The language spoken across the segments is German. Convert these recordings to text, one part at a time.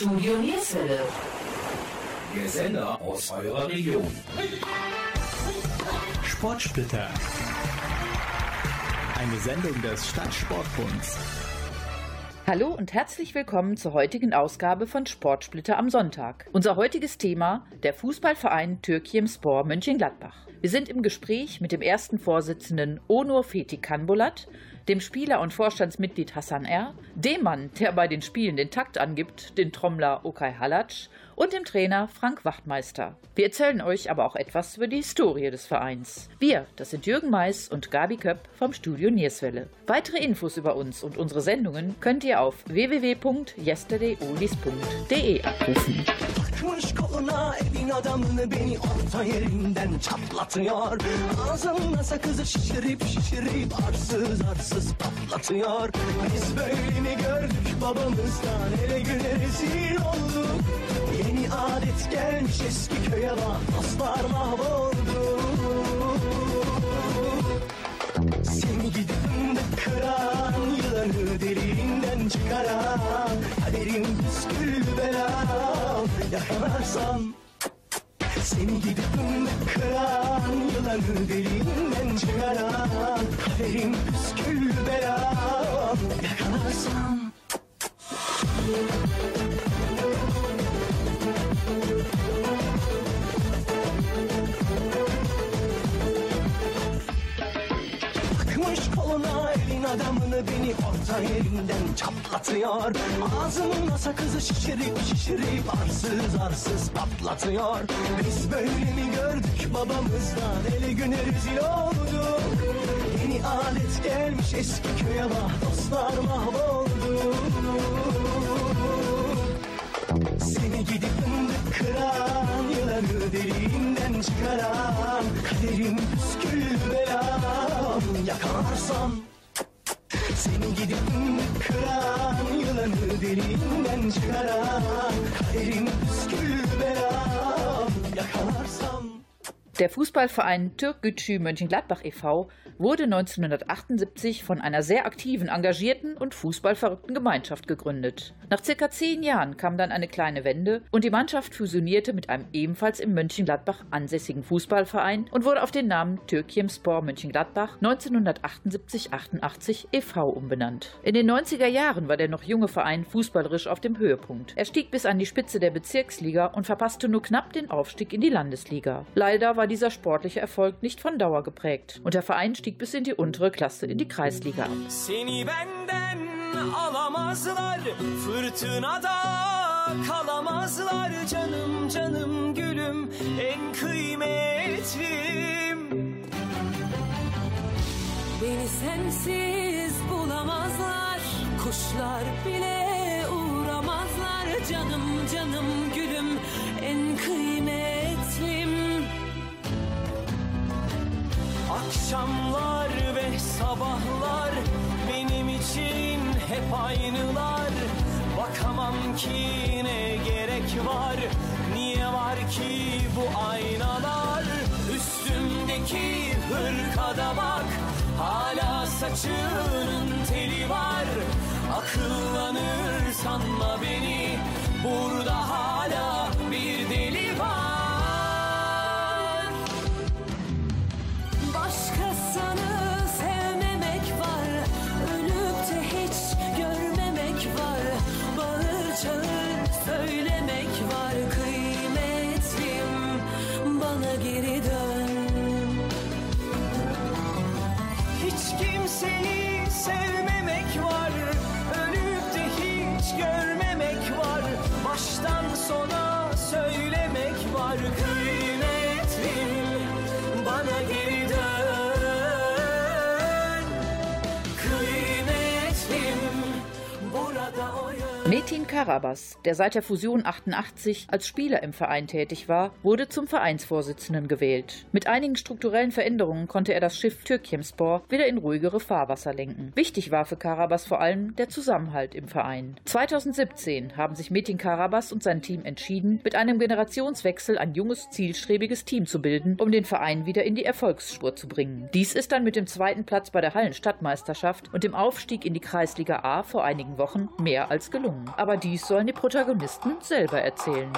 Studio Nierswelle. Der Sender aus eurer Region. Sportsplitter. Eine Sendung des Stadtsportbunds. Hallo und herzlich willkommen zur heutigen Ausgabe von Sportsplitter am Sonntag. Unser heutiges Thema der Fußballverein Türkiem Spor Mönchengladbach. Wir sind im Gespräch mit dem ersten Vorsitzenden Onur Fethi Kanbolat dem Spieler und Vorstandsmitglied Hassan R., dem Mann, der bei den Spielen den Takt angibt, den Trommler Okay Halatsch und dem Trainer Frank Wachtmeister. Wir erzählen euch aber auch etwas über die Historie des Vereins. Wir, das sind Jürgen Mais und Gabi Köpp vom Studio Nierswelle. Weitere Infos über uns und unsere Sendungen könnt ihr auf www.yesterdayoldies.de abrufen. Takmış koluna evin adamını beni orta yerinden çatlatıyor Ağzımda sakızı şişirip şişirip arsız arsız patlatıyor Biz böyle gördük babamızdan ele güne rezil olduk Adet gelmiş eski köye bak dostlar mahvoldu. Seni gidip de kıran yılanı deliğinden çıkaran Kaderim püskül belam yakalarsam Seni gidip kıran yılanı deliğinden çıkaran Kaderim püskül belam yakalarsam Takmış adamını beni orta yerinden çatlatıyor. Ağzımda sakızı şişirip şişirip arsız arsız patlatıyor. Biz böyle mi gördük babamızdan ele güne rezil olduk Yeni alet gelmiş eski köye bak dostlar mahvoldu seni gidip fındık kıran Yılanı deliğinden çıkaran Kaderim püskül belam Yakalarsam Seni gidip kıran Yılanı deliğinden çıkaran Kaderim püskül belam Yakalarsam Der Fußballverein Türkgücü Mönchengladbach e.V. wurde 1978 von einer sehr aktiven, engagierten und fußballverrückten Gemeinschaft gegründet. Nach circa zehn Jahren kam dann eine kleine Wende und die Mannschaft fusionierte mit einem ebenfalls im Mönchengladbach ansässigen Fußballverein und wurde auf den Namen Türkiem Spor Mönchengladbach 1978-88 e.V. umbenannt. In den 90er Jahren war der noch junge Verein fußballerisch auf dem Höhepunkt. Er stieg bis an die Spitze der Bezirksliga und verpasste nur knapp den Aufstieg in die Landesliga. Leider war dieser sportliche Erfolg nicht von Dauer geprägt. Und der Verein stieg bis in die untere Klasse in die Kreisliga ab. Alamazlar Fırtınada kalamazlar. Canım canım gülüm en kıymetlim. Beni sensiz bulamazlar Kuşlar bile Akşamlar ve sabahlar benim için hep aynılar. Bakamam ki ne gerek var Niye var ki bu aynalar? Üstümdeki hırkada bak Hala saçının teli var. Akıllanır sanma beni Burada hala Baştan sona Metin Karabas, der seit der Fusion 88 als Spieler im Verein tätig war, wurde zum Vereinsvorsitzenden gewählt. Mit einigen strukturellen Veränderungen konnte er das Schiff Türkimspor wieder in ruhigere Fahrwasser lenken. Wichtig war für Karabas vor allem der Zusammenhalt im Verein. 2017 haben sich Metin Karabas und sein Team entschieden, mit einem Generationswechsel ein junges, zielstrebiges Team zu bilden, um den Verein wieder in die Erfolgsspur zu bringen. Dies ist dann mit dem zweiten Platz bei der Hallenstadtmeisterschaft und dem Aufstieg in die Kreisliga A vor einigen Wochen mehr als gelungen. Aber dies sollen die Protagonisten selber erzählen.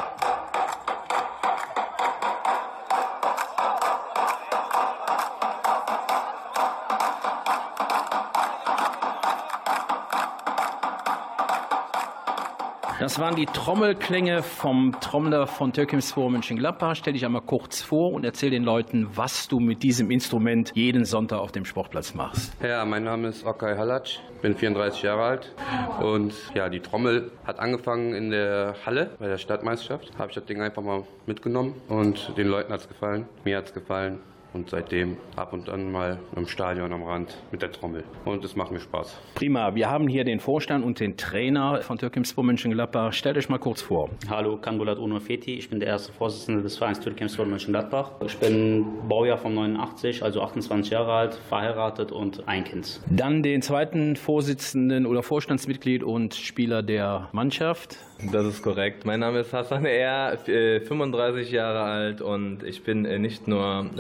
Das waren die Trommelklänge vom Trommler von Türkimspor Mönchengladbach. Stell dich einmal kurz vor und erzähl den Leuten, was du mit diesem Instrument jeden Sonntag auf dem Sportplatz machst. Ja, mein Name ist Okay Halac, bin 34 Jahre alt und ja, die Trommel hat angefangen in der Halle bei der Stadtmeisterschaft. Habe ich das Ding einfach mal mitgenommen und den Leuten hat es gefallen, mir hat es gefallen und seitdem ab und an mal im Stadion am Rand mit der Trommel. Und es macht mir Spaß. Prima, wir haben hier den Vorstand und den Trainer von Türkimspor Mönchengladbach. Stellt euch mal kurz vor. Hallo, Kanbulat Uno Feti. Ich bin der erste Vorsitzende des Vereins Türkimspor Mönchengladbach. Ich bin Baujahr von 89, also 28 Jahre alt, verheiratet und ein Kind. Dann den zweiten Vorsitzenden oder Vorstandsmitglied und Spieler der Mannschaft. Das ist korrekt. Mein Name ist Hassan Er, 35 Jahre alt und ich bin äh, nicht nur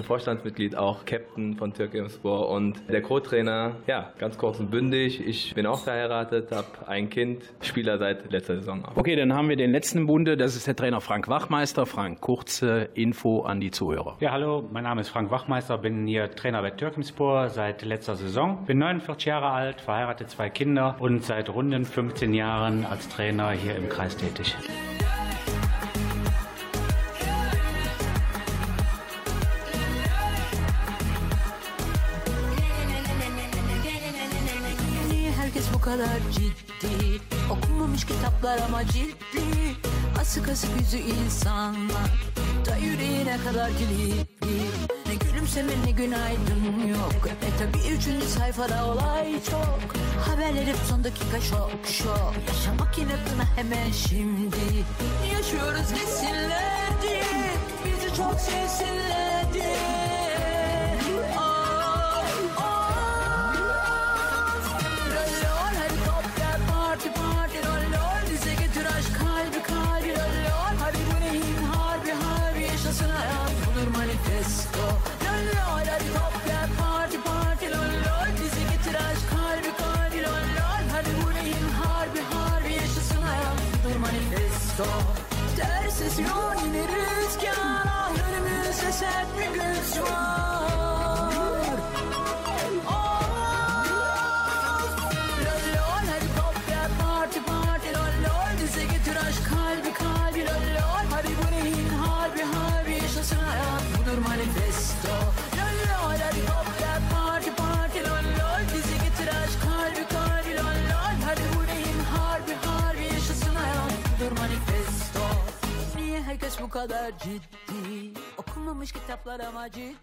Vorstandsmitglied, auch Captain von Türkimspor und der Co-Trainer. Ja, ganz kurz und bündig. Ich bin auch verheiratet, habe ein Kind, Spieler seit letzter Saison. Auch. Okay, dann haben wir den letzten Bunde. Das ist der Trainer Frank Wachmeister. Frank, kurze Info an die Zuhörer. Ja, hallo, mein Name ist Frank Wachmeister, bin hier Trainer bei Türkimspor seit letzter Saison. Bin 49 Jahre alt, verheiratet, zwei Kinder und seit runden 15 Jahren als Trainer hier im Kreis tätig. Kadar ciddi. Okunmamış kitaplar ama ciddi. Asık asık yüzü insanlar Da yüreğine kadar kilitli. Ne gülümseme ne günaydın yok. E tabi üçüncü sayfada olay çok. Haberler hep son dakika şok şok. Yaşamak inatına hemen şimdi. Yaşıyoruz desinler diye. Bizi çok sevsinler stå Dörses rån i ruskan och hörmuse sätt med Guds bu kadar ciddi. Okunmamış kitaplar ama ciddi.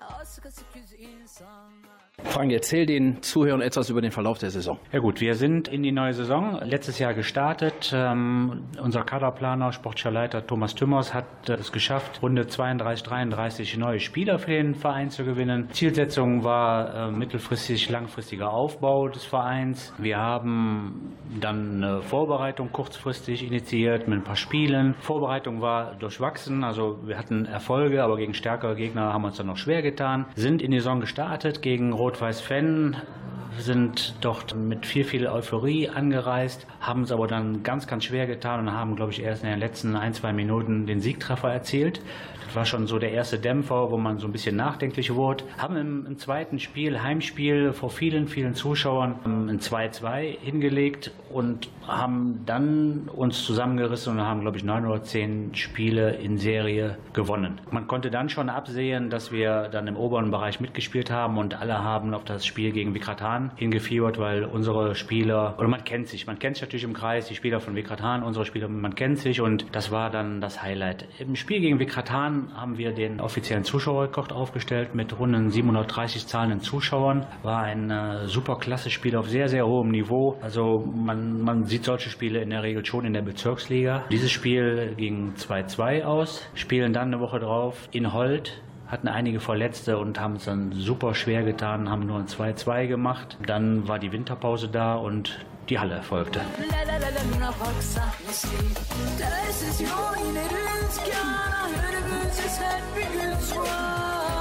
Asık asık yüz insanlar Frank, erzähl den Zuhörern etwas über den Verlauf der Saison. Ja gut, wir sind in die neue Saison letztes Jahr gestartet. Ähm, unser Kaderplaner, sportlicher Leiter Thomas Tümmers hat äh, es geschafft, Runde 32, 33 neue Spieler für den Verein zu gewinnen. Zielsetzung war äh, mittelfristig, langfristiger Aufbau des Vereins. Wir haben dann eine Vorbereitung kurzfristig initiiert mit ein paar Spielen. Vorbereitung war durchwachsen, also wir hatten Erfolge, aber gegen stärkere Gegner haben wir uns dann noch schwer getan. Sind in die Saison gestartet gegen Rot-Weiß Fenn sind dort mit viel, viel Euphorie angereist, haben es aber dann ganz, ganz schwer getan und haben, glaube ich, erst in den letzten ein, zwei Minuten den Siegtreffer erzielt. War schon so der erste Dämpfer, wo man so ein bisschen nachdenklich wurde. Haben im, im zweiten Spiel, Heimspiel, vor vielen, vielen Zuschauern ein 2-2 hingelegt und haben dann uns zusammengerissen und haben, glaube ich, neun oder zehn Spiele in Serie gewonnen. Man konnte dann schon absehen, dass wir dann im oberen Bereich mitgespielt haben und alle haben auf das Spiel gegen Vikratan hingefiebert, weil unsere Spieler, oder man kennt sich, man kennt sich natürlich im Kreis, die Spieler von Vikratan, unsere Spieler, man kennt sich und das war dann das Highlight. Im Spiel gegen Vikratan haben wir den offiziellen Zuschauerrekord aufgestellt mit runden 730 zahlenden Zuschauern. War ein äh, super klasse Spiel auf sehr, sehr hohem Niveau. Also man, man sieht solche Spiele in der Regel schon in der Bezirksliga. Dieses Spiel ging 2-2 aus, spielen dann eine Woche drauf in Holt hatten einige Verletzte und haben es dann super schwer getan, haben nur ein 2-2 gemacht. Dann war die Winterpause da und die Halle erfolgte. just had me good twice.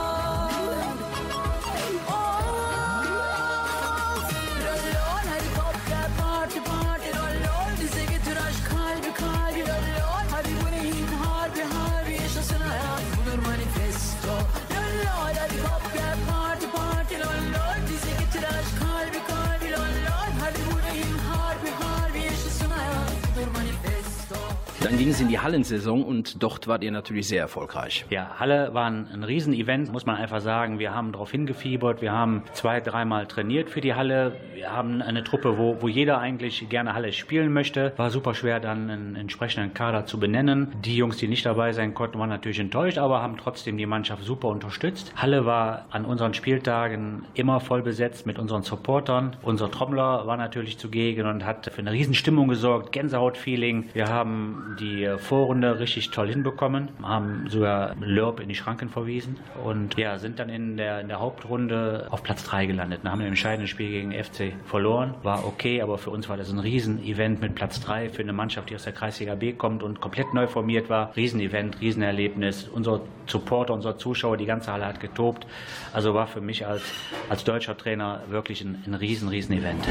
Dann ging es in die Hallensaison und dort wart ihr natürlich sehr erfolgreich. Ja, Halle war ein, ein Riesenevent, muss man einfach sagen. Wir haben darauf hingefiebert. Wir haben zwei, dreimal trainiert für die Halle. Wir haben eine Truppe, wo, wo jeder eigentlich gerne Halle spielen möchte. War super schwer, dann einen entsprechenden Kader zu benennen. Die Jungs, die nicht dabei sein konnten, waren natürlich enttäuscht, aber haben trotzdem die Mannschaft super unterstützt. Halle war an unseren Spieltagen immer voll besetzt mit unseren Supportern. Unser Trommler war natürlich zugegen und hat für eine Riesenstimmung gesorgt, Gänsehautfeeling. Wir haben die Vorrunde richtig toll hinbekommen, haben sogar Lörb in die Schranken verwiesen und ja, sind dann in der, in der Hauptrunde auf Platz 3 gelandet. Dann haben wir im entscheidenden Spiel gegen FC verloren. War okay, aber für uns war das ein Riesenevent mit Platz 3 für eine Mannschaft, die aus der Kreisliga B kommt und komplett neu formiert war. Riesenevent, Riesenerlebnis. Unser Supporter, unser Zuschauer, die ganze Halle hat getobt. Also war für mich als, als deutscher Trainer wirklich ein, ein riesen, riesen Event.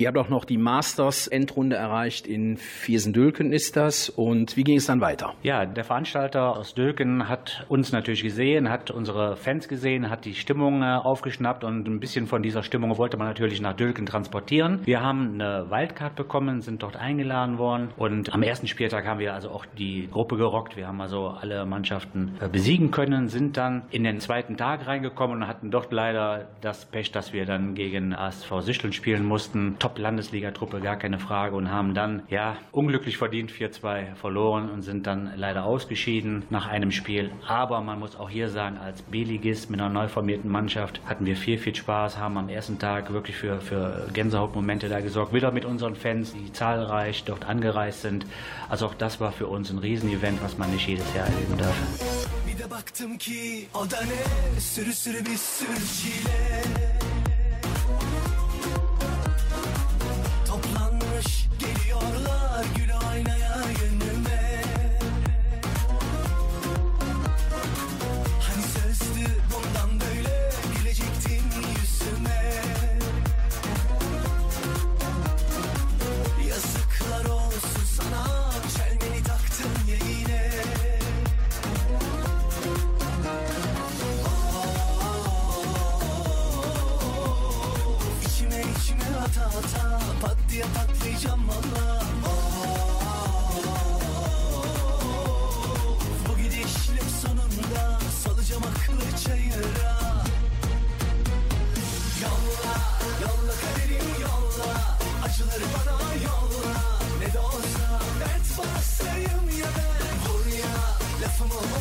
Ihr habt auch noch die Masters-Endrunde erreicht. In Viersen-Dülken ist das. Und wie ging es dann weiter? Ja, der Veranstalter aus Dülken hat uns natürlich gesehen, hat unsere Fans gesehen, hat die Stimmung äh, aufgeschnappt und ein bisschen von dieser Stimmung wollte man natürlich nach Dülken transportieren. Wir haben eine Wildcard bekommen, sind dort eingeladen worden und am ersten Spieltag haben wir also auch die Gruppe gerockt. Wir haben also alle Mannschaften äh, besiegen können, sind dann in den zweiten Tag reingekommen und hatten dort leider das Pech, dass wir dann gegen ASV Sichteln spielen mussten. Top Top-Landesligatruppe, gar keine Frage, und haben dann ja unglücklich verdient 4-2 verloren und sind dann leider ausgeschieden nach einem Spiel. Aber man muss auch hier sagen, als B-Ligist mit einer neu formierten Mannschaft hatten wir viel, viel Spaß, haben am ersten Tag wirklich für, für Gänsehautmomente da gesorgt. Wieder mit unseren Fans, die zahlreich dort angereist sind. Also auch das war für uns ein Riesenevent, was man nicht jedes Jahr erleben darf. Baktım ki o da ne Sürü sürü bir sürü çile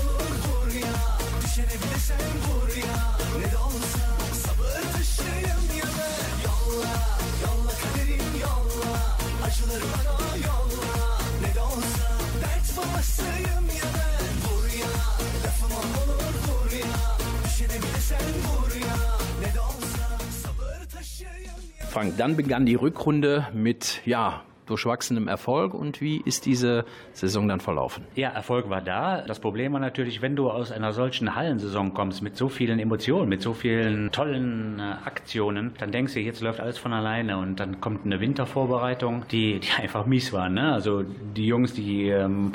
olur vur ya Düşene bile sen vur ya Ne de olsa sabır taşıyım ya ben Yolla, yolla kaderim yolla Acıları bana yolla Ne de olsa dert babasıyım ya ben Vur ya, lafıma olur vur ya Düşene bile sen vur ya Ne de olsa sabır taşıyım Frank, dann begann die Rückrunde mit, ja, durchwachsenem Erfolg. Und wie ist diese Saison dann verlaufen? Ja, Erfolg war da. Das Problem war natürlich, wenn du aus einer solchen Hallensaison kommst, mit so vielen Emotionen, mit so vielen tollen äh, Aktionen, dann denkst du, jetzt läuft alles von alleine und dann kommt eine Wintervorbereitung, die, die einfach mies war. Ne? Also die Jungs, die ähm,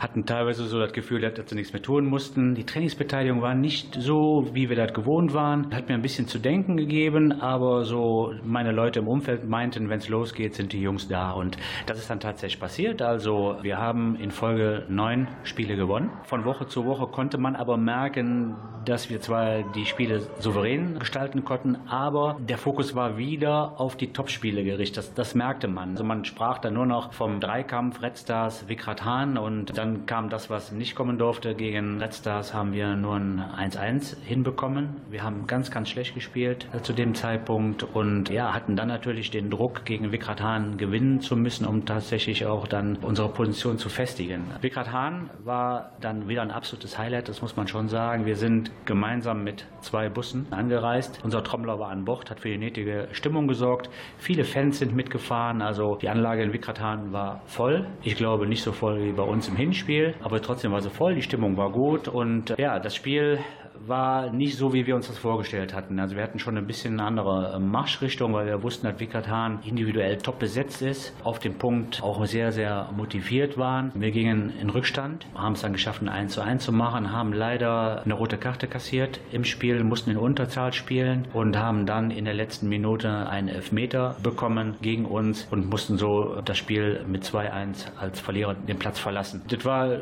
hatten teilweise so das Gefühl, dass sie nichts mehr tun mussten. Die Trainingsbeteiligung war nicht so, wie wir das gewohnt waren. Hat mir ein bisschen zu denken gegeben, aber so meine Leute im Umfeld meinten, wenn es losgeht, sind die Jungs da und das ist dann tatsächlich passiert. Also wir haben in Folge neun Spiele gewonnen. Von Woche zu Woche konnte man aber merken, dass wir zwar die Spiele souverän gestalten konnten, aber der Fokus war wieder auf die Topspiele gerichtet. Das, das merkte man. Also man sprach dann nur noch vom Dreikampf Red Stars Vikrat Hahn und dann kam das, was nicht kommen durfte. Gegen Red Stars haben wir nur ein 1-1 hinbekommen. Wir haben ganz, ganz schlecht gespielt äh, zu dem Zeitpunkt und ja, hatten dann natürlich den Druck, gegen Vikrat Hahn gewinnen zu müssen, um tatsächlich auch dann unsere Position zu festigen. Vikrat Hahn war dann wieder ein absolutes Highlight, das muss man schon sagen. Wir sind gemeinsam mit zwei Bussen angereist. Unser Trommler war an Bord, hat für die nötige Stimmung gesorgt. Viele Fans sind mitgefahren, also die Anlage in Vikrat Hahn war voll. Ich glaube nicht so voll wie bei uns im Hinspiel, aber trotzdem war sie voll, die Stimmung war gut und ja, das Spiel war nicht so, wie wir uns das vorgestellt hatten. Also wir hatten schon ein bisschen eine andere Marschrichtung, weil wir wussten, dass Wickert Hahn individuell top besetzt ist, auf dem Punkt auch sehr, sehr motiviert waren. Wir gingen in Rückstand, haben es dann geschafft, ein 1 zu 1 zu machen, haben leider eine rote Karte kassiert im Spiel, mussten in Unterzahl spielen und haben dann in der letzten Minute einen Elfmeter bekommen gegen uns und mussten so das Spiel mit 2-1 als Verlierer den Platz verlassen. Das war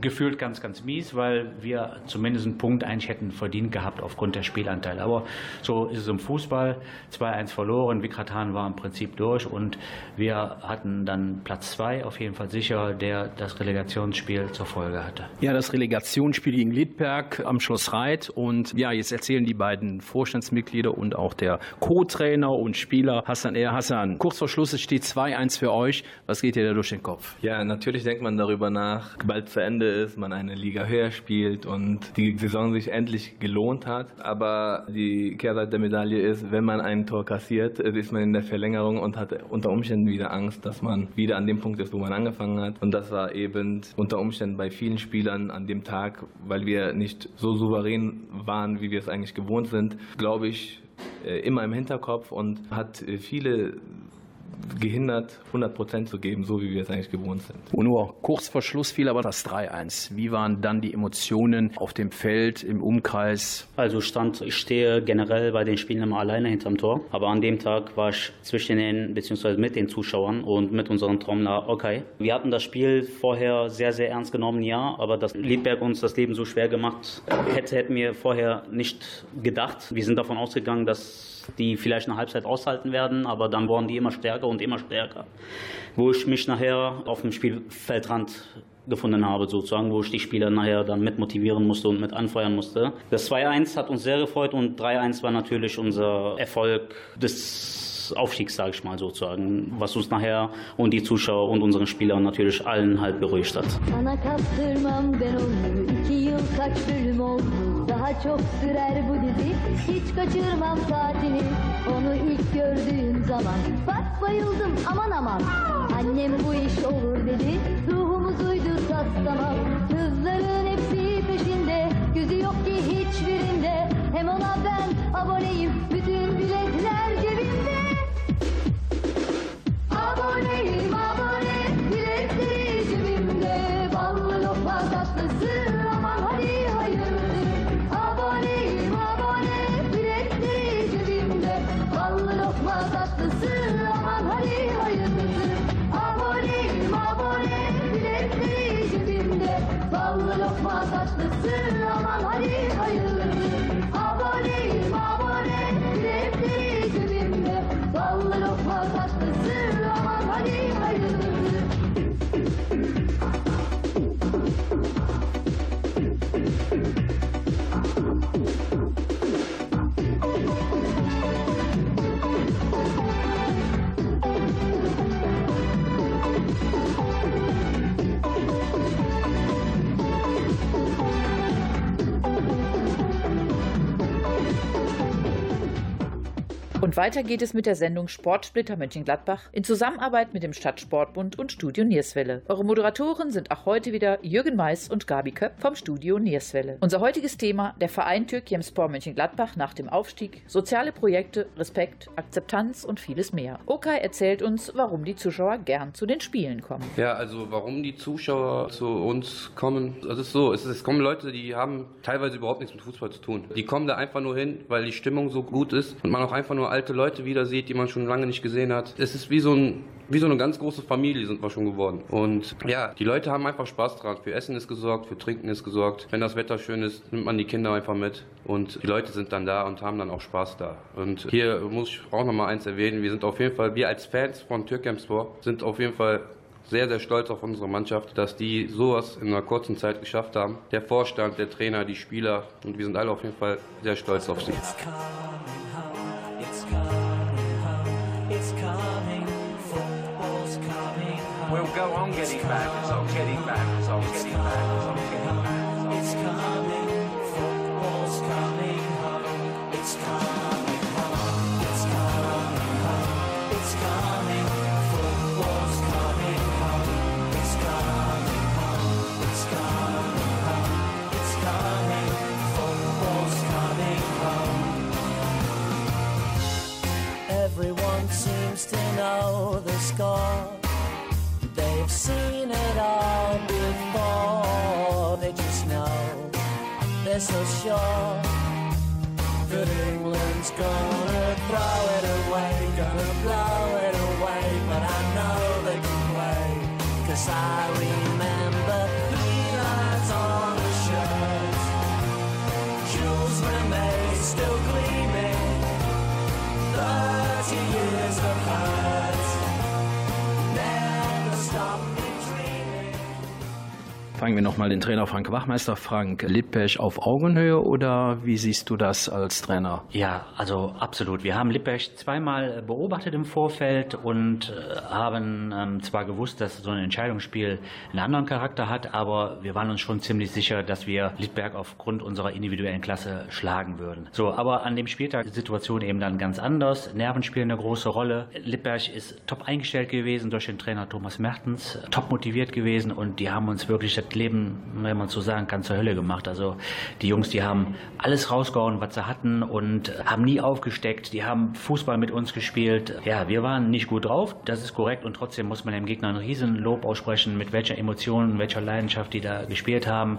gefühlt ganz, ganz mies, weil wir zumindest einen Punkt eigentlich hätten verdient gehabt aufgrund der Spielanteile. Aber so ist es im Fußball. 2-1 verloren, Wikratan war im Prinzip durch und wir hatten dann Platz 2 auf jeden Fall sicher, der das Relegationsspiel zur Folge hatte. Ja, das Relegationsspiel gegen Liedberg am Schloss Reit und ja, jetzt erzählen die beiden Vorstandsmitglieder und auch der Co-Trainer und Spieler Hassan Er Hassan. Kurz vor Schluss es steht 2-1 für euch. Was geht dir da durch den Kopf? Ja, natürlich denkt man darüber nach, bald zu Ende ist, man eine Liga höher spielt und die Saison sich endlich gelohnt hat. Aber die Kehrseite der Medaille ist, wenn man ein Tor kassiert, ist man in der Verlängerung und hat unter Umständen wieder Angst, dass man wieder an dem Punkt ist, wo man angefangen hat. Und das war eben unter Umständen bei vielen Spielern an dem Tag, weil wir nicht so souverän waren, wie wir es eigentlich gewohnt sind, glaube ich, äh, immer im Hinterkopf und hat äh, viele gehindert, 100 Prozent zu geben, so wie wir es eigentlich gewohnt sind. Und nur kurz vor Schluss fiel aber das 3-1. Wie waren dann die Emotionen auf dem Feld, im Umkreis? Also stand, ich stehe generell bei den Spielen immer alleine hinterm Tor. Aber an dem Tag war ich zwischen den, beziehungsweise mit den Zuschauern und mit unserem Trommler okay. Wir hatten das Spiel vorher sehr, sehr ernst genommen, ja, aber dass Liedberg uns das Leben so schwer gemacht hätte, hätten wir vorher nicht gedacht. Wir sind davon ausgegangen, dass die vielleicht eine Halbzeit aushalten werden, aber dann wurden die immer stärker und immer stärker. Wo ich mich nachher auf dem Spielfeldrand gefunden habe, sozusagen, wo ich die Spieler nachher dann mit motivieren musste und mit anfeuern musste. Das 2-1 hat uns sehr gefreut und 3-1 war natürlich unser Erfolg des Aufstiegs, sage ich mal sozusagen, was uns nachher und die Zuschauer und unseren Spieler natürlich allen halt beruhigt hat. Daha çok sürer bu dizi. Hiç kaçırmam saatini. Onu ilk gördüğüm zaman Bak bayıldım aman aman. Annem bu iş olur dedi. Ruhumuz uydu tas tamam Kızların hepsi peşinde. Gözü yok ki hiçbirinde. Hem ona ben aboneyim Bütün Ballı lokma tatlısı Aman hadi hayırdır Und weiter geht es mit der Sendung Sportsplitter Mönchengladbach in Zusammenarbeit mit dem Stadtsportbund und Studio Nierswelle. Eure Moderatoren sind auch heute wieder Jürgen Mais und Gabi Köpp vom Studio Nierswelle. Unser heutiges Thema der Verein Türkiemspor Mönchengladbach nach dem Aufstieg, soziale Projekte, Respekt, Akzeptanz und vieles mehr. Okay erzählt uns, warum die Zuschauer gern zu den Spielen kommen. Ja, also warum die Zuschauer zu uns kommen, das ist so, es, ist, es kommen Leute, die haben teilweise überhaupt nichts mit Fußball zu tun. Die kommen da einfach nur hin, weil die Stimmung so gut ist und man auch einfach nur alte Leute wieder sieht, die man schon lange nicht gesehen hat. Es ist wie so ein wie so eine ganz große Familie sind wir schon geworden. Und ja, die Leute haben einfach Spaß dran. Für Essen ist gesorgt, für Trinken ist gesorgt. Wenn das Wetter schön ist, nimmt man die Kinder einfach mit. Und die Leute sind dann da und haben dann auch Spaß da. Und hier muss ich auch noch mal eins erwähnen. Wir sind auf jeden Fall, wir als Fans von Türkemspor sind auf jeden Fall sehr, sehr stolz auf unsere Mannschaft, dass die sowas in einer kurzen Zeit geschafft haben. Der Vorstand, der Trainer, die Spieler und wir sind alle auf jeden Fall sehr stolz auf sie. Coming, football's coming. We'll go on getting back, I'm getting back, I'm getting back, I'm getting back. It's coming, football's coming home, it's coming so sure that England's gonna throw it away, gonna blow it away. But I know they can play, cause I Fragen wir nochmal den Trainer Frank Wachmeister. Frank Lippech auf Augenhöhe oder wie siehst du das als Trainer? Ja, also absolut. Wir haben Lippech zweimal beobachtet im Vorfeld und äh, haben ähm, zwar gewusst, dass so ein Entscheidungsspiel einen anderen Charakter hat, aber wir waren uns schon ziemlich sicher, dass wir Littberg aufgrund unserer individuellen Klasse schlagen würden. So, aber an dem Spieltag ist die Situation eben dann ganz anders. Nerven spielen eine große Rolle. Lippberg ist top eingestellt gewesen durch den Trainer Thomas Mertens, top motiviert gewesen und die haben uns wirklich das Leben, wenn man so sagen kann, zur Hölle gemacht. Also die Jungs, die haben alles rausgehauen, was sie hatten und haben nie aufgesteckt. Die haben Fußball mit uns gespielt. Ja, wir waren nicht gut drauf, das ist korrekt und trotzdem muss man dem Gegner einen riesen Lob aussprechen, mit welcher Emotion, welcher Leidenschaft die da gespielt haben.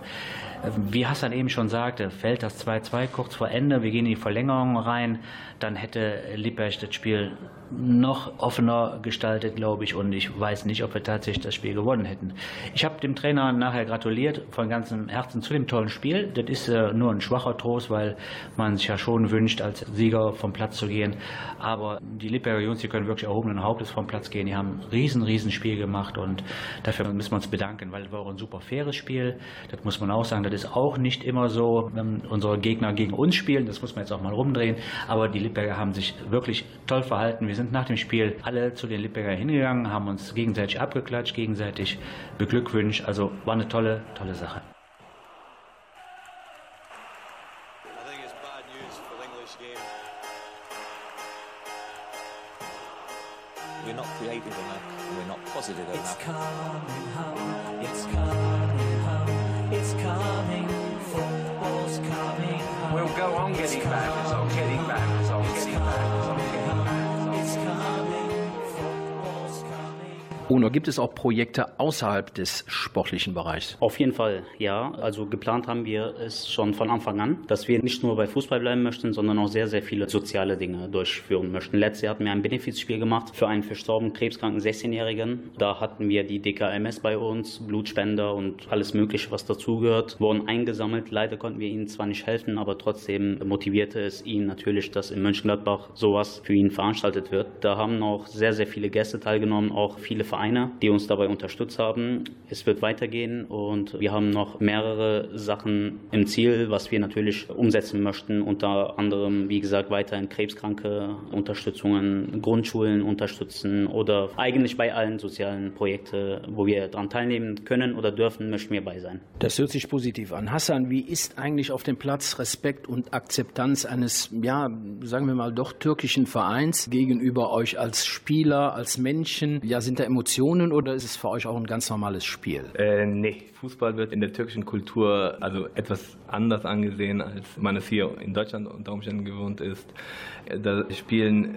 Wie Hassan eben schon sagte, fällt das 2-2 kurz vor Ende, wir gehen in die Verlängerung rein, dann hätte Lippech das Spiel noch offener gestaltet, glaube ich, und ich weiß nicht, ob wir tatsächlich das Spiel gewonnen hätten. Ich habe dem Trainer nachher gratuliert von ganzem Herzen zu dem tollen Spiel. Das ist äh, nur ein schwacher Trost, weil man sich ja schon wünscht, als Sieger vom Platz zu gehen. Aber die Lippberger Jungs, die können wirklich erhobenen Hauptes vom Platz gehen. Die haben ein riesen, riesen Spiel gemacht und dafür müssen wir uns bedanken, weil es war auch ein super faires Spiel. Das muss man auch sagen. Das ist auch nicht immer so, wenn unsere Gegner gegen uns spielen. Das muss man jetzt auch mal rumdrehen. Aber die Lippberger haben sich wirklich toll verhalten. Wir sind nach dem Spiel alle zu den Lippberger hingegangen, haben uns gegenseitig abgeklatscht, gegenseitig beglückwünscht. Also war eine tolle, tolle Sache. I think it's bad news for the English game. We're not creative enough. We're not positive It's enough. Coming, football's coming. We'll go on getting back, it's on getting back, Uno, gibt es auch Projekte außerhalb des sportlichen Bereichs? Auf jeden Fall, ja. Also geplant haben wir es schon von Anfang an, dass wir nicht nur bei Fußball bleiben möchten, sondern auch sehr, sehr viele soziale Dinge durchführen möchten. Letztes Jahr hatten wir ein Benefizspiel gemacht für einen verstorbenen krebskranken 16-Jährigen. Da hatten wir die DKMS bei uns, Blutspender und alles Mögliche, was dazugehört, wurden eingesammelt. Leider konnten wir ihnen zwar nicht helfen, aber trotzdem motivierte es ihn natürlich, dass in Mönchengladbach sowas für ihn veranstaltet wird. Da haben auch sehr, sehr viele Gäste teilgenommen, auch viele Vereine, die uns dabei unterstützt haben. Es wird weitergehen und wir haben noch mehrere Sachen im Ziel, was wir natürlich umsetzen möchten. Unter anderem, wie gesagt, weiterhin Krebskranke Unterstützungen, Grundschulen unterstützen oder eigentlich bei allen sozialen Projekten, wo wir daran teilnehmen können oder dürfen, möchten wir bei sein. Das hört sich positiv an. Hassan, wie ist eigentlich auf dem Platz Respekt und Akzeptanz eines, ja, sagen wir mal, doch türkischen Vereins gegenüber euch als Spieler, als Menschen? Ja, sind da Emotionen oder ist es für euch auch ein ganz normales Spiel? Äh, nee, Fußball wird in der türkischen Kultur also etwas anders angesehen, als man es hier in Deutschland unter Umständen gewohnt ist. Da spielen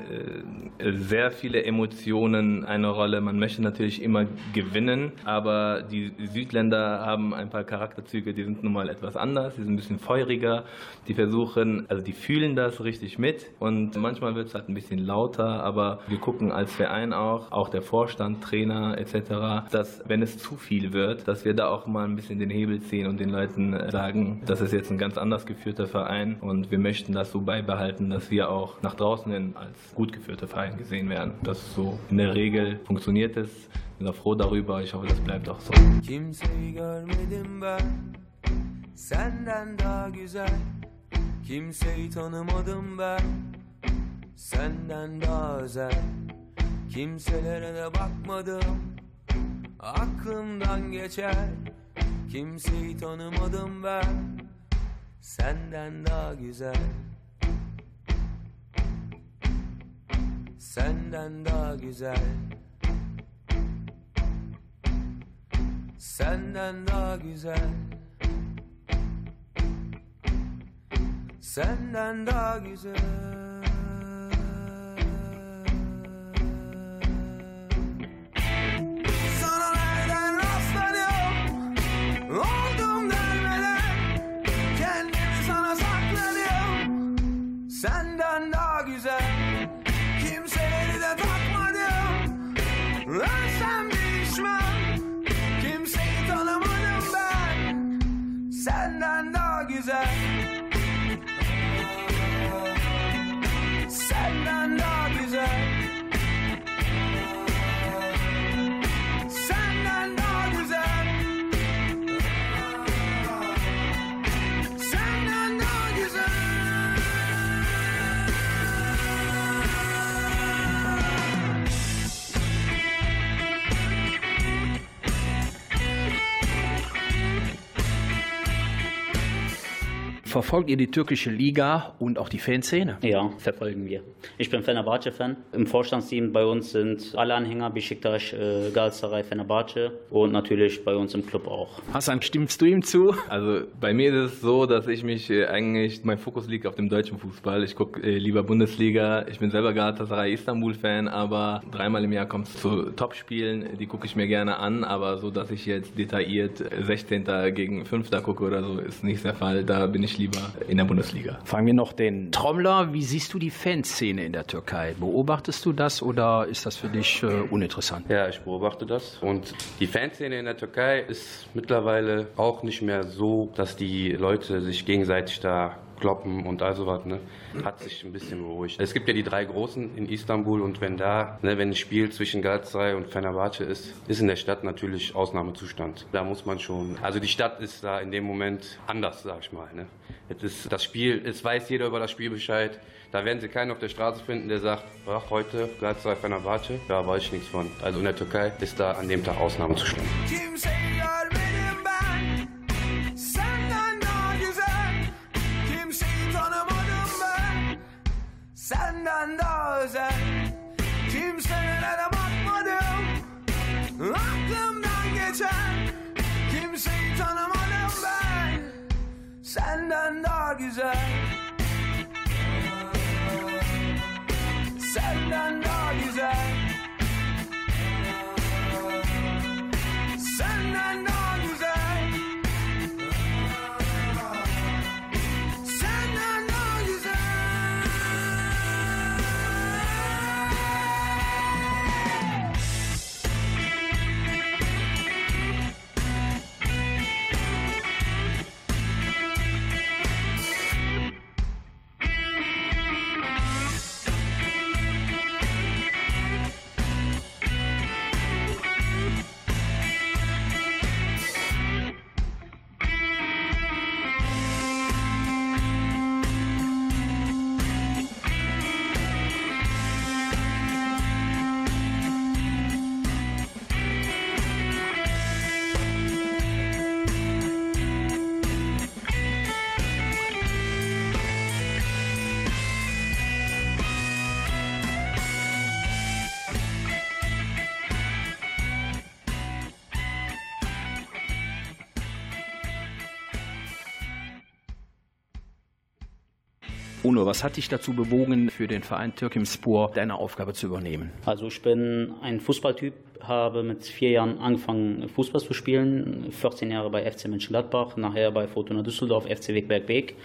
äh, sehr viele Emotionen eine Rolle. Man möchte natürlich immer gewinnen, aber die Südländer haben ein paar Charakterzüge, die sind nun mal etwas anders, die sind ein bisschen feuriger. Die versuchen, also die fühlen das richtig mit und manchmal wird es halt ein bisschen lauter, aber wir gucken als Verein auch, auch der Vorstand, Trainer etc., dass wenn es zu viel wird, dass wir da auch mal ein bisschen den Hebel ziehen und den Leuten sagen, das ist jetzt ein ganz anders geführter Verein und wir möchten das so beibehalten, dass wir auch nach draußen hin als gut geführter Verein gesehen werden. Das ist so in der Regel funktioniert es. Ich bin auch froh darüber. Ich hoffe, das bleibt auch so. Kimseyi görmedim ben Senden daha güzel Kimseyi tanımadım ben Senden daha özel Kimselere de bakmadım. Aklımdan geçer. Kimseyi tanımadım ben. Senden daha güzel. Senden daha güzel. Senden daha güzel. Senden daha güzel güzel Verfolgt ihr die türkische Liga und auch die Fanszene? Ja, verfolgen wir. Ich bin Fenerbahce-Fan. Im Vorstandsteam bei uns sind alle Anhänger Besiktas, äh, Galatasaray, Fenerbahce und natürlich bei uns im Club auch. Hassan, stimmst du ihm zu? Also bei mir ist es so, dass ich mich äh, eigentlich, mein Fokus liegt auf dem deutschen Fußball. Ich gucke äh, lieber Bundesliga. Ich bin selber Galatasaray Istanbul-Fan, aber dreimal im Jahr kommt es zu Topspielen. Die gucke ich mir gerne an, aber so, dass ich jetzt detailliert 16. gegen 5. gucke oder so, ist nicht der Fall. Da bin ich lieber in der Bundesliga. Fragen wir noch den Trommler. Wie siehst du die Fanszene in der Türkei? Beobachtest du das oder ist das für dich äh, uninteressant? Ja, ich beobachte das. Und die Fanszene in der Türkei ist mittlerweile auch nicht mehr so, dass die Leute sich gegenseitig da kloppen und all sowas, ne? Hat sich ein bisschen beruhigt. Es gibt ja die drei Großen in Istanbul und wenn da, ne, wenn ein Spiel zwischen Galatasaray und Fenerbahce ist, ist in der Stadt natürlich Ausnahmezustand. Da muss man schon, also die Stadt ist da in dem Moment anders, sag ich mal, ne? Es ist das Spiel, es weiß jeder über das Spiel Bescheid. Da werden sie keinen auf der Straße finden, der sagt, ach, heute Galatasaray Fenerbahce, da weiß ich nichts von. Also in der Türkei ist da an dem Tag Ausnahmezustand. Görmedim Senden daha özel. Kimselere bakmadım. Aklımdan geçen. Kimseyi tanımadım ben. Senden daha güzel. Senden daha Uno, was hat dich dazu bewogen, für den Verein Türkimspor deine Aufgabe zu übernehmen? Also ich bin ein Fußballtyp, habe mit vier Jahren angefangen Fußball zu spielen, 14 Jahre bei FC Mönchengladbach, nachher bei Fortuna Düsseldorf, FC Wegberg Beek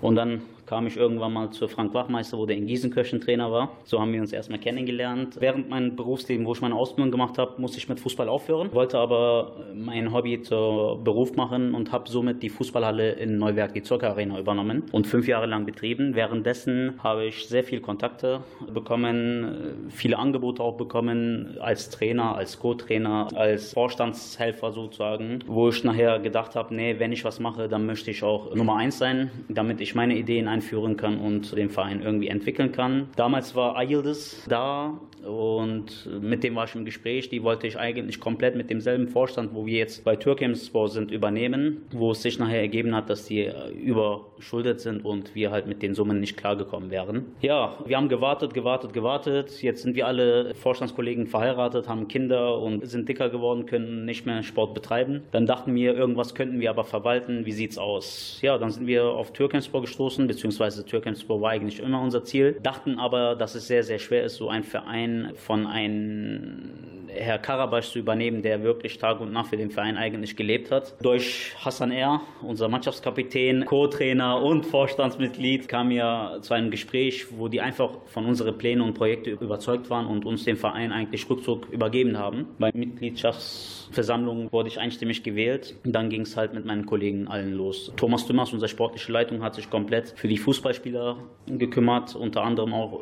und dann kam ich irgendwann mal zu Frank Wachmeister, wo der in Gießenkirchen Trainer war. So haben wir uns erstmal kennengelernt. Während meinem Berufsleben, wo ich meine Ausbildung gemacht habe, musste ich mit Fußball aufhören, wollte aber mein Hobby zur Beruf machen und habe somit die Fußballhalle in Neuwerk, die Zirka Arena, übernommen und fünf Jahre lang betrieben. Währenddessen habe ich sehr viele Kontakte bekommen, viele Angebote auch bekommen als Trainer, als Co-Trainer, als Vorstandshelfer sozusagen, wo ich nachher gedacht habe, nee, wenn ich was mache, dann möchte ich auch Nummer eins sein, damit ich meine Ideen einführen kann und den Verein irgendwie entwickeln kann. Damals war Ayildiz da und mit dem war ich im Gespräch. Die wollte ich eigentlich komplett mit demselben Vorstand, wo wir jetzt bei Türkimspor sind, übernehmen, wo es sich nachher ergeben hat, dass die überschuldet sind und wir halt mit den Summen nicht klargekommen wären. Ja, wir haben gewartet, gewartet, gewartet. Jetzt sind wir alle Vorstandskollegen verheiratet, haben Kinder und sind dicker geworden, können nicht mehr Sport betreiben. Dann dachten wir, irgendwas könnten wir aber verwalten. Wie sieht's aus? Ja, dann sind wir auf Türkimspor gestoßen, beziehungsweise Türkimspor war eigentlich immer unser Ziel. Dachten aber, dass es sehr, sehr schwer ist, so ein Verein von einem Herr Karabasch zu übernehmen, der wirklich Tag und Nacht für den Verein eigentlich gelebt hat. Durch Hassan Er, unser Mannschaftskapitän, Co-Trainer und Vorstandsmitglied, kam ja zu einem Gespräch, wo die einfach von unseren Plänen und Projekten überzeugt waren und uns den Verein eigentlich Rückzug übergeben haben. Bei Mitgliedschaftsversammlungen wurde ich einstimmig gewählt. Dann ging es halt mit meinen Kollegen allen los. Thomas Dümmers, unsere sportliche Leitung, hat sich komplett für die Fußballspieler gekümmert, unter anderem auch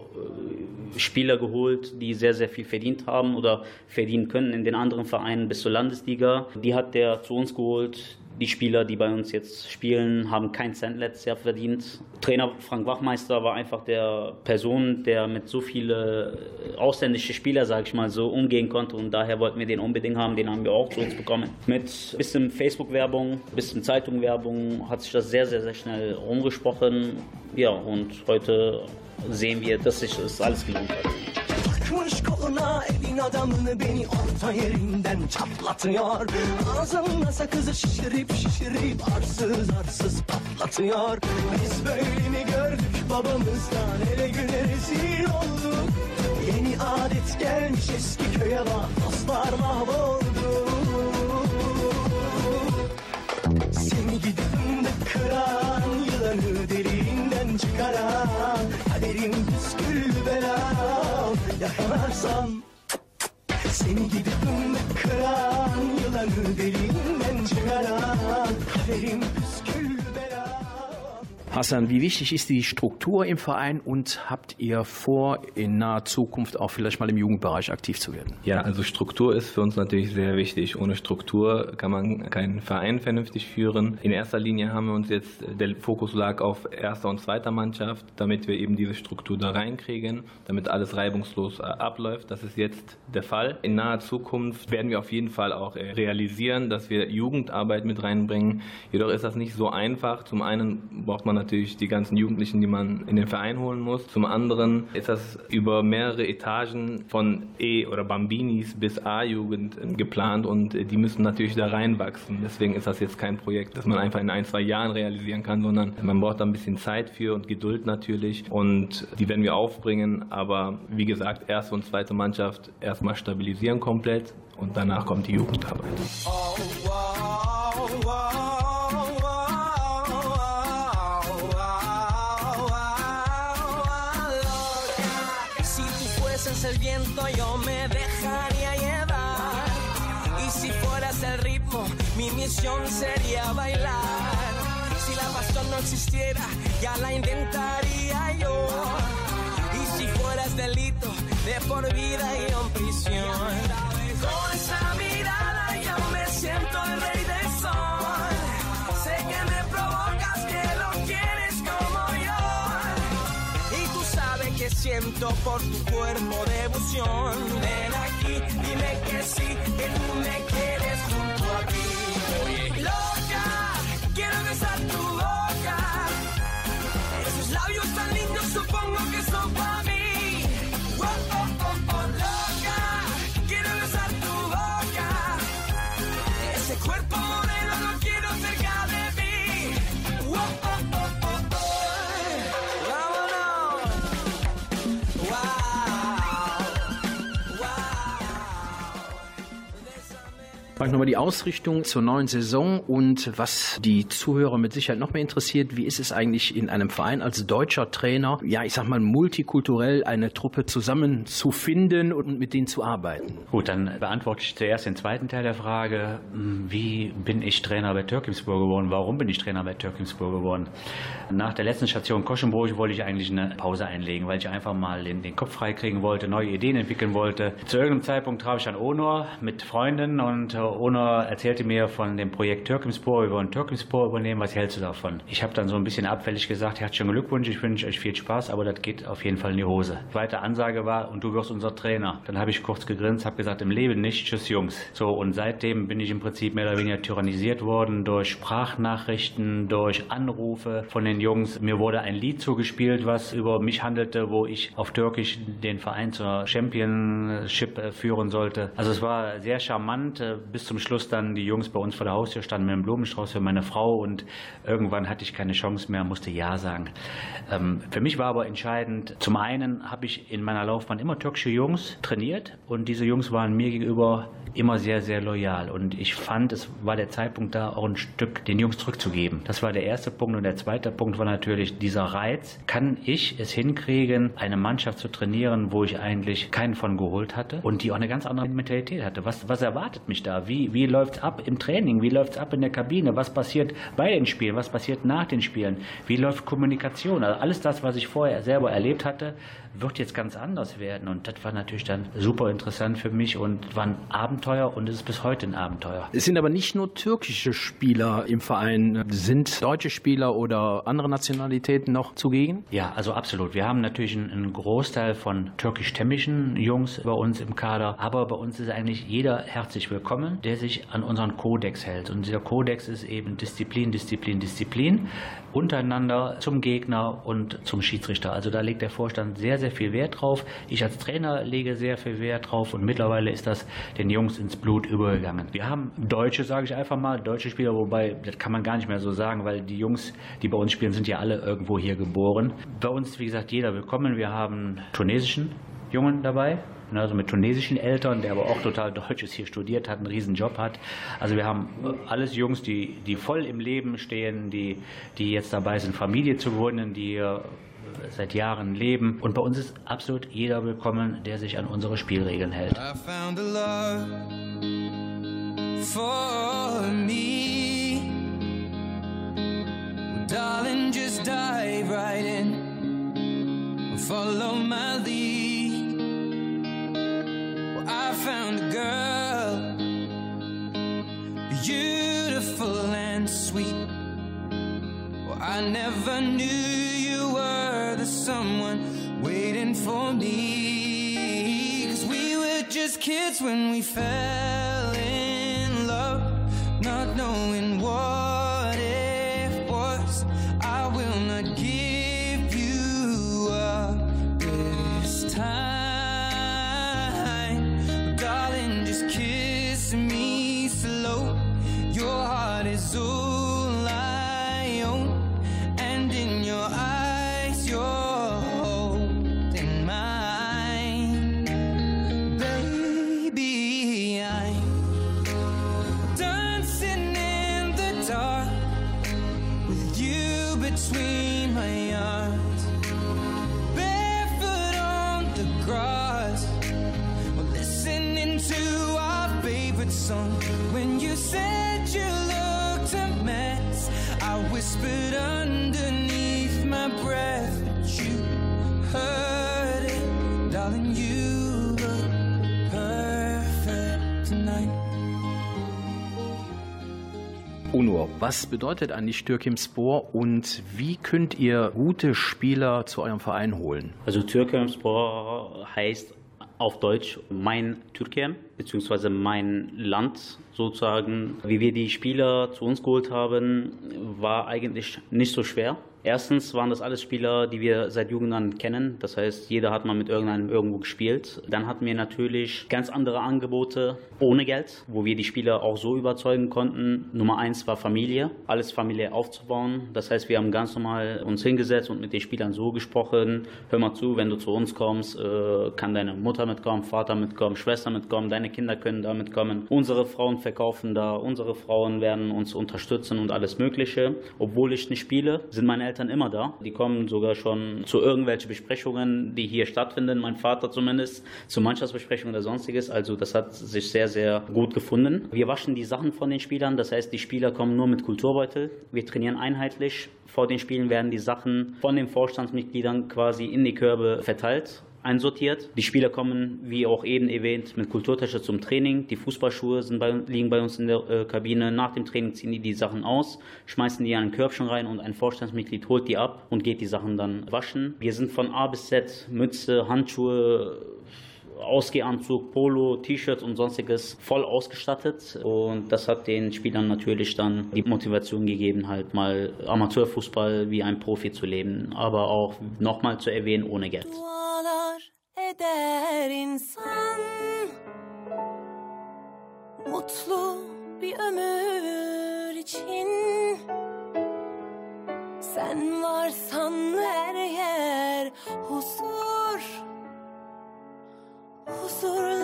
äh, Spieler geholt, die sehr, sehr viel verdient haben oder verdienen können in den anderen Vereinen bis zur Landesliga. Die hat der zu uns geholt. Die Spieler, die bei uns jetzt spielen, haben kein Cent letztes Jahr verdient. Trainer Frank Wachmeister war einfach der Person, der mit so viele ausländische Spieler, sage ich mal so, umgehen konnte und daher wollten wir den unbedingt haben. Den haben wir auch zu uns bekommen. Mit bisschen Facebook-Werbung, bisschen Zeitung-Werbung hat sich das sehr, sehr, sehr schnell rumgesprochen. Ja, und heute sehen wir, dass sich das alles gelohnt hat. Takmış koluna evin adamını beni orta yerinden çatlatıyor. Ağzımda sakızı şişirip şişirip arsız arsız patlatıyor. Biz böyle mi gördük babamızdan hele güne rezil olduk? Yeni adet gelmiş eski köye bak dostlar mahvoldu. Seni gidip fındık kıran Yılanı deliğinden çıkaran Kaderim belam Yakalarsan Seni gidip kıran Yılanı deliğinden çıkaran Kaderim belam Hassan, wie wichtig ist die Struktur im Verein und habt ihr vor, in naher Zukunft auch vielleicht mal im Jugendbereich aktiv zu werden? Ja, also Struktur ist für uns natürlich sehr wichtig. Ohne Struktur kann man keinen Verein vernünftig führen. In erster Linie haben wir uns jetzt, der Fokus lag auf erster und zweiter Mannschaft, damit wir eben diese Struktur da reinkriegen, damit alles reibungslos äh, abläuft. Das ist jetzt der Fall. In naher Zukunft werden wir auf jeden Fall auch äh, realisieren, dass wir Jugendarbeit mit reinbringen. Jedoch ist das nicht so einfach. Zum einen braucht man natürlich die ganzen Jugendlichen, die man in den Verein holen muss. Zum anderen ist das über mehrere Etagen von E- oder Bambinis bis A-Jugend geplant und die müssen natürlich da reinwachsen. Deswegen ist das jetzt kein Projekt, das man einfach in ein, zwei Jahren realisieren kann, sondern man braucht da ein bisschen Zeit für und Geduld natürlich und die werden wir aufbringen. Aber wie gesagt, erste und zweite Mannschaft erstmal stabilisieren komplett und danach kommt die Jugendarbeit. Si misión sería bailar. Si la pasión no existiera ya la intentaría yo. Y si fueras delito de por vida y en prisión. Con esa mirada siento por tu cuerpo devoción. Ven aquí, dime que sí, que tú me quieres junto a ti. Loca, quiero besar tu boca. Esos labios tan lindos supongo que son para Vielleicht nochmal die Ausrichtung zur neuen Saison und was die Zuhörer mit Sicherheit noch mehr interessiert, wie ist es eigentlich in einem Verein als deutscher Trainer, ja, ich sag mal, multikulturell eine Truppe zusammenzufinden und mit denen zu arbeiten? Gut, dann beantworte ich zuerst den zweiten Teil der Frage. Wie bin ich Trainer bei Türkimspor geworden? Warum bin ich Trainer bei Türkimspor geworden? Nach der letzten Station Koschenburg wollte ich eigentlich eine Pause einlegen, weil ich einfach mal den, den Kopf freikriegen wollte, neue Ideen entwickeln wollte. Zu irgendeinem Zeitpunkt traf ich an Onor mit Freunden und äh, Onor erzählte mir von dem Projekt Türkimspor, wir wollen Türkimspor übernehmen, was hältst du davon? Ich habe dann so ein bisschen abfällig gesagt, herzlichen Glückwunsch, ich wünsche euch viel Spaß, aber das geht auf jeden Fall in die Hose. Zweite Ansage war, und du wirst unser Trainer. Dann habe ich kurz gegrinst, habe gesagt, im Leben nicht, tschüss Jungs. So, und seitdem bin ich im Prinzip mehr oder weniger tyrannisiert worden durch Sprachnachrichten, durch Anrufe von den Jungs. Mir wurde ein Lied zugespielt, was über mich handelte, wo ich auf Türkisch den Verein zur Championship äh, führen sollte. Also es war sehr charmant, äh, bis bis zum Schluss dann die Jungs bei uns vor der Haustür standen mit einem Blumenstrauß für meine Frau und irgendwann hatte ich keine Chance mehr, musste Ja sagen. Ähm, für mich war aber entscheidend, zum einen habe ich in meiner Laufbahn immer türkische Jungs trainiert und diese Jungs waren mir gegenüber immer sehr, sehr loyal und ich fand, es war der Zeitpunkt da, auch ein Stück den Jungs zurückzugeben. Das war der erste Punkt und der zweite Punkt war natürlich dieser Reiz. Kann ich es hinkriegen, eine Mannschaft zu trainieren, wo ich eigentlich keinen von geholt hatte und die auch eine ganz andere Mentalität hatte? Was, was erwartet mich da? Wie, wie läuft es ab im Training? Wie läuft es ab in der Kabine? Was passiert bei den Spielen? Was passiert nach den Spielen? Wie läuft Kommunikation? Also alles das, was ich vorher selber erlebt hatte, wird jetzt ganz anders werden. Und das war natürlich dann super interessant für mich und war ein Abenteuer und es ist bis heute ein Abenteuer. Es sind aber nicht nur türkische Spieler im Verein. Sind deutsche Spieler oder andere Nationalitäten noch zugegen? Ja, also absolut. Wir haben natürlich einen Großteil von türkisch-stämmigen Jungs bei uns im Kader, aber bei uns ist eigentlich jeder herzlich willkommen, der sich an unseren Kodex hält. Und dieser Kodex ist eben Disziplin, Disziplin, Disziplin untereinander zum Gegner und zum Schiedsrichter. Also da legt der Vorstand sehr, sehr viel Wert drauf. Ich als Trainer lege sehr viel Wert drauf und mittlerweile ist das den Jungs ins Blut übergegangen. Wir haben Deutsche, sage ich einfach mal, deutsche Spieler, wobei das kann man gar nicht mehr so sagen, weil die Jungs, die bei uns spielen, sind ja alle irgendwo hier geboren. Bei uns wie gesagt, jeder willkommen. Wir haben tunesischen Jungen dabei, also mit tunesischen Eltern, der aber auch total deutsch ist, hier studiert hat, einen riesen Job hat. Also wir haben alles Jungs, die, die voll im Leben stehen, die, die jetzt dabei sind, Familie zu gründen, die seit Jahren leben. Und bei uns ist absolut jeder willkommen, der sich an unsere Spielregeln hält. I found a love for me. Darling, just dive right in. Follow my lead. Well, I found a girl, beautiful and sweet. Well, I never knew you were the someone waiting for me. Cause we were just kids when we fell Was bedeutet eigentlich Türkimspor und wie könnt ihr gute Spieler zu eurem Verein holen? Also Türkemspor heißt auf Deutsch mein Türkei, beziehungsweise mein Land sozusagen. Wie wir die Spieler zu uns geholt haben, war eigentlich nicht so schwer. Erstens waren das alles Spieler, die wir seit Jugend an kennen. Das heißt, jeder hat mal mit irgendeinem irgendwo gespielt. Dann hatten wir natürlich ganz andere Angebote ohne Geld, wo wir die Spieler auch so überzeugen konnten. Nummer eins war Familie, alles familiär aufzubauen. Das heißt, wir haben ganz normal uns hingesetzt und mit den Spielern so gesprochen. Hör mal zu, wenn du zu uns kommst, äh, kann deine Mutter mitkommen, Vater mitkommen, Schwester mitkommen, deine Kinder können da mitkommen. Unsere Frauen verkaufen da, unsere Frauen werden uns unterstützen und alles Mögliche. Obwohl ich nicht spiele, sind meine Eltern immer da. Die kommen sogar schon zu irgendwelchen Besprechungen, die hier stattfinden, mein Vater zumindest, zu Mannschaftsbesprechungen oder sonstiges. Also das hat sich sehr, sehr gut gefunden. Wir waschen die Sachen von den Spielern, das heißt, die Spieler kommen nur mit Kulturbeutel. Wir trainieren einheitlich. Vor den Spielen werden die Sachen von den Vorstandsmitgliedern quasi in die Körbe verteilt einsortiert. Die Spieler kommen, wie auch eben erwähnt, mit Kulturtasche zum Training. Die Fußballschuhe bei, liegen bei uns in der äh, Kabine. Nach dem Training ziehen die die Sachen aus, schmeißen die in ein Körbchen rein und ein Vorstandsmitglied holt die ab und geht die Sachen dann waschen. Wir sind von A bis Z, Mütze, Handschuhe, Ausgehanzug, Polo, T-Shirts und sonstiges voll ausgestattet. Und das hat den Spielern natürlich dann die Motivation gegeben, halt mal Amateurfußball wie ein Profi zu leben. Aber auch nochmal zu erwähnen, ohne Geld. Dualar eder insan. Mutlu bir ömür için. Sen varsan her yer huzur. Huzurla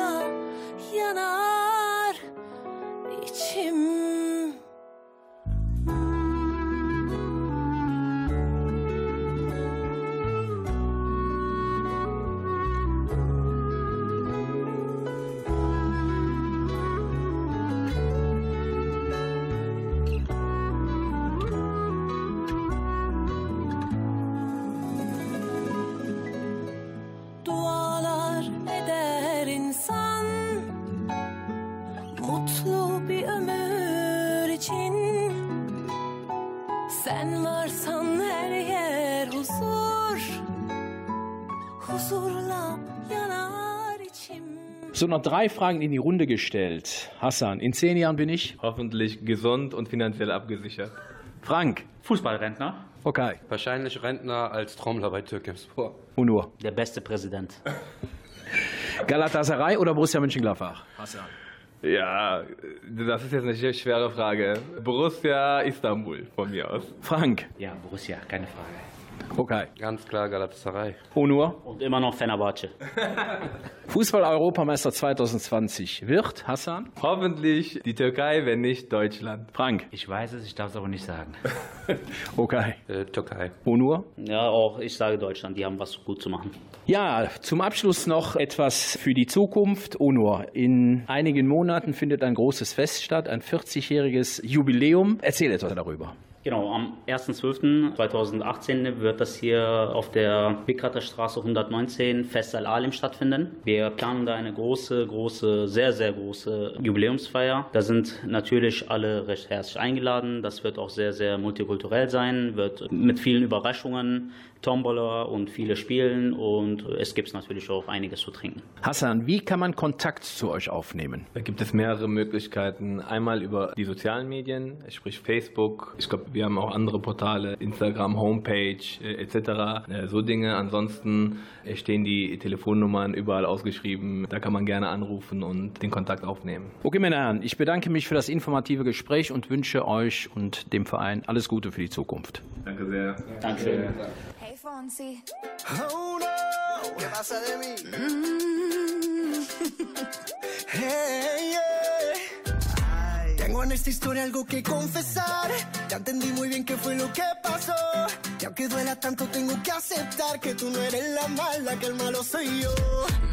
So, noch drei Fragen in die Runde gestellt. Hassan, in zehn Jahren bin ich? Hoffentlich gesund und finanziell abgesichert. Frank? Fußballrentner. Okay. Wahrscheinlich Rentner als Trommler bei Türkimspor. Unur. Der beste Präsident. Galatasaray oder Borussia Mönchengladbach? Hassan. Ja, das ist jetzt eine schwere Frage. Borussia Istanbul von mir aus. Frank? Ja, Borussia, keine Frage. Okay. Ganz klar Galatasaray. Unur? Und immer noch Fenerbahce. Fußball-Europameister 2020 wird Hassan? Hoffentlich die Türkei, wenn nicht Deutschland. Frank? Ich weiß es, ich darf es aber nicht sagen. Okay. Äh, Türkei. Unur? Ja, auch ich sage Deutschland, die haben was gut zu machen. Ja, zum Abschluss noch etwas für die Zukunft. Onur, in einigen Monaten findet ein großes Fest statt, ein 40-jähriges Jubiläum. Erzähl etwas darüber. Genau, am 1.12.2018 wird das hier auf der Bickater Straße 119 Fest Al-Alim stattfinden. Wir planen da eine große, große, sehr, sehr große Jubiläumsfeier. Da sind natürlich alle recht herzlich eingeladen. Das wird auch sehr, sehr multikulturell sein, wird mit vielen Überraschungen, Tombola und viele Spielen und es gibt natürlich auch einiges zu trinken. Hassan, wie kann man Kontakt zu euch aufnehmen? Da gibt es mehrere Möglichkeiten. Einmal über die sozialen Medien, sprich Facebook. Ich glaube, wir haben auch andere Portale, Instagram, Homepage äh, etc. Äh, so Dinge. Ansonsten äh, stehen die Telefonnummern überall ausgeschrieben. Da kann man gerne anrufen und den Kontakt aufnehmen. Okay, meine Herren, ich bedanke mich für das informative Gespräch und wünsche euch und dem Verein alles Gute für die Zukunft. Danke sehr. Dankeschön. Hey Fonsi. Oh no, ¿qué pasa de mí? Hey, yeah. Tengo en esta historia algo que confesar. Ya entendí muy bien qué fue lo que pasó. Y aunque duela tanto, tengo que aceptar que tú no eres la mala, que el malo soy yo.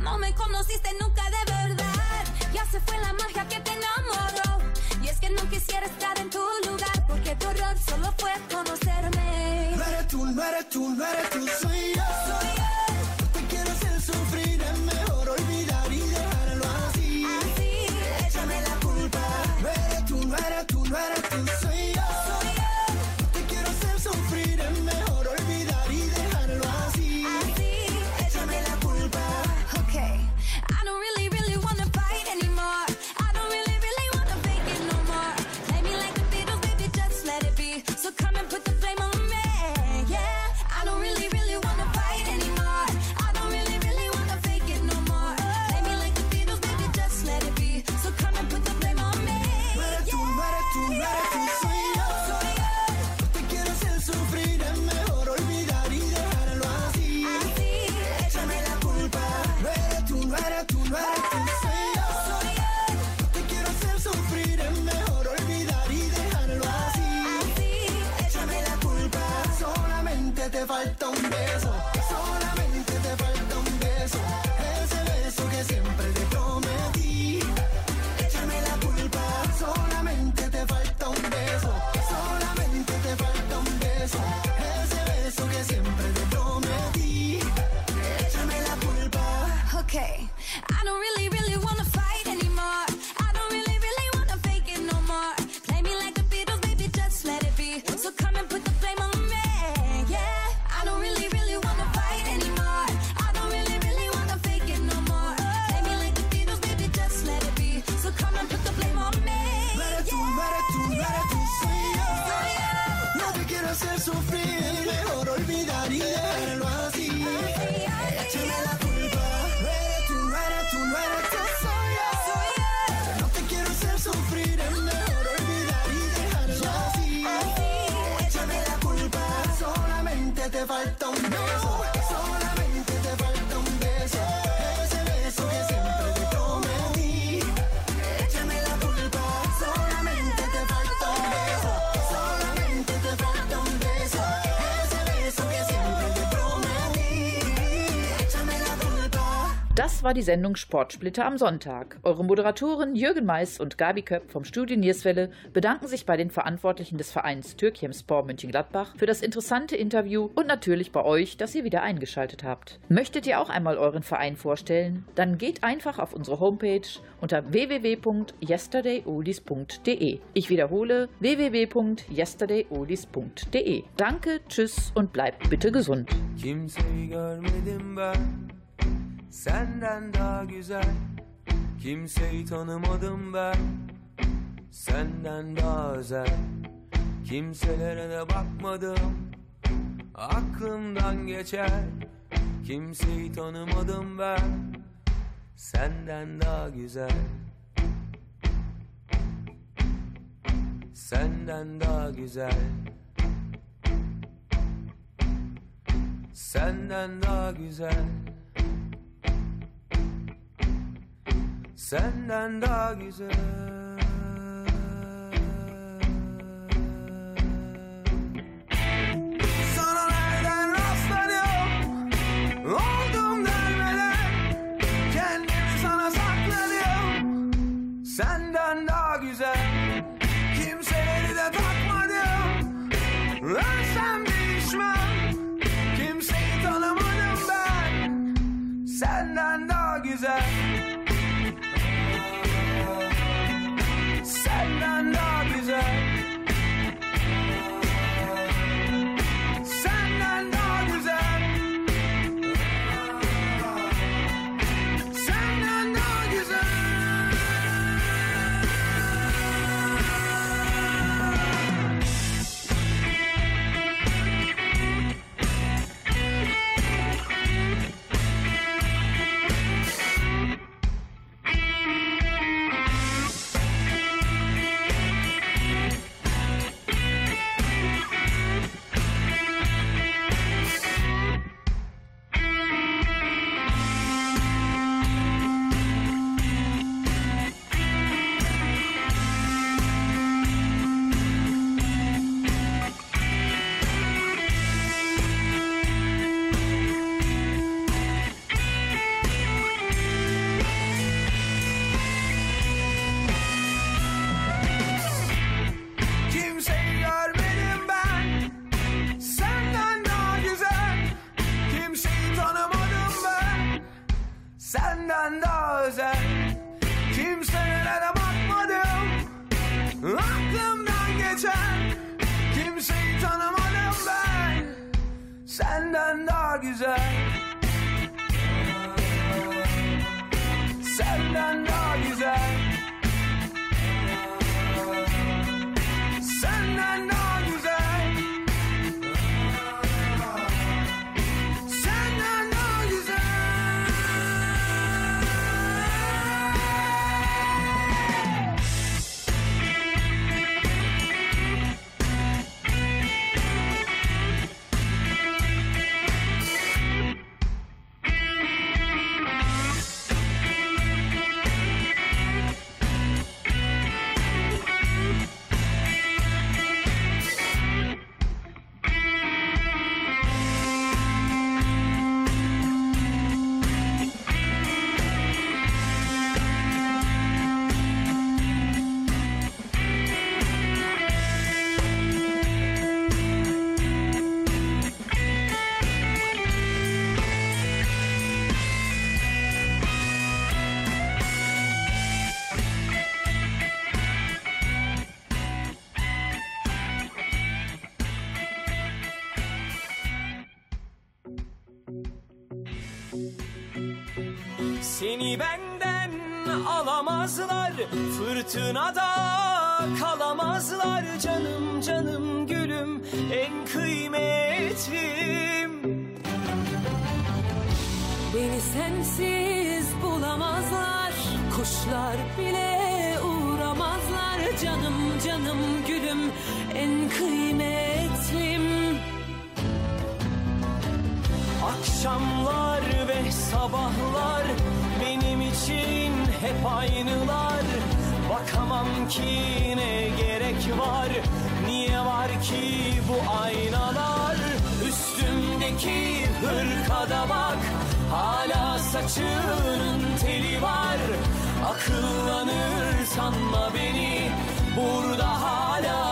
No me conociste nunca de verdad. Ya se fue la magia que te enamoró. Y es que no quisiera estar en tu lugar. Porque tu error solo fue conocerme. No eres tú, no eres tú, no eres tú, soy yo. Soy yo. Te quiero hacer sufrir, es mejor olvidar y dejarlo así. Así, Échame la culpa. No eres tú, no eres tú, no eres tú, soy War die Sendung Sportsplitter am Sonntag. Eure Moderatoren Jürgen Mais und Gabi Köpp vom Studio Nierswelle bedanken sich bei den Verantwortlichen des Vereins Türkimspor Mönchengladbach für das interessante Interview und natürlich bei euch, dass ihr wieder eingeschaltet habt. Möchtet ihr auch einmal euren Verein vorstellen? Dann geht einfach auf unsere Homepage unter www.yesterdayoldies.de. Ich wiederhole www.yesterdayoldies.de. Danke, tschüss und bleibt bitte gesund. Ben Senden daha güzel. Kimseyi tanımadım ben. Senden daha özel. Kimselere de bakmadım. Aklımdan geçer. Kimseyi tanımadım ben. Senden daha güzel. Senden daha güzel. Senden daha güzel Senden daha güzel. Sana nereden rastladım Oldum dermeden Kendimi sana sakladım Senden Senden Fırtınada kalamazlar Canım canım gülüm en kıymetlim. Beni sensiz bulamazlar Kuşlar bile uğramazlar. Canım canım gülüm en kıymetlim. Akşamlar ve sabahlar benim için hep aynılar Bakamam ki ne gerek var Niye var ki bu aynalar? Üstümdeki hırkada bak Hala saçının teli var. Akıllanır sanma beni Burada hala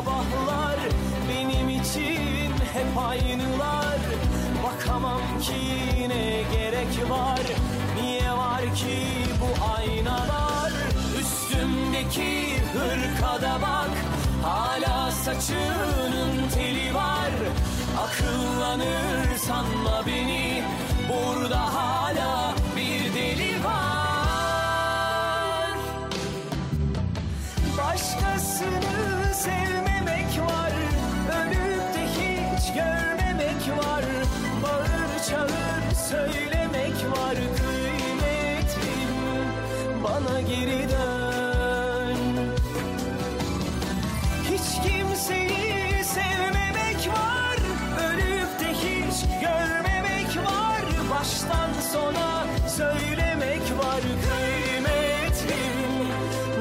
sabahlar benim için hep aynılar. Bakamam ki ne gerek var. Niye var ki bu aynalar? Üstümdeki hırkada bak. Hala saçının teli var. Akıllanır sanma beni Burada hala geri dön Hiç kimseyi sevmemek var Ölüp de hiç görmemek var. Baştan sona söylemek var Kıymetlim.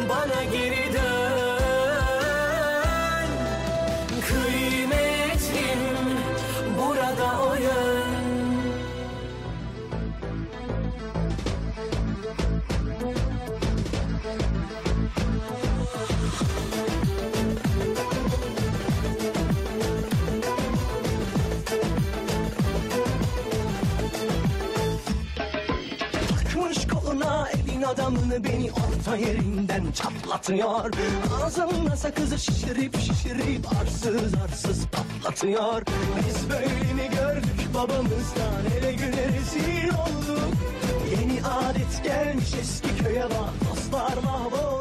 Bana geri adamını beni orta yerinden çatlatıyor. Ağzımda sakızı şişirip şişirip arsız arsız patlatıyor. Biz böyle mi gördük babamızdan ele güne rezil olduk. Yeni adet gelmiş eski köye bak dostlar mahvoldu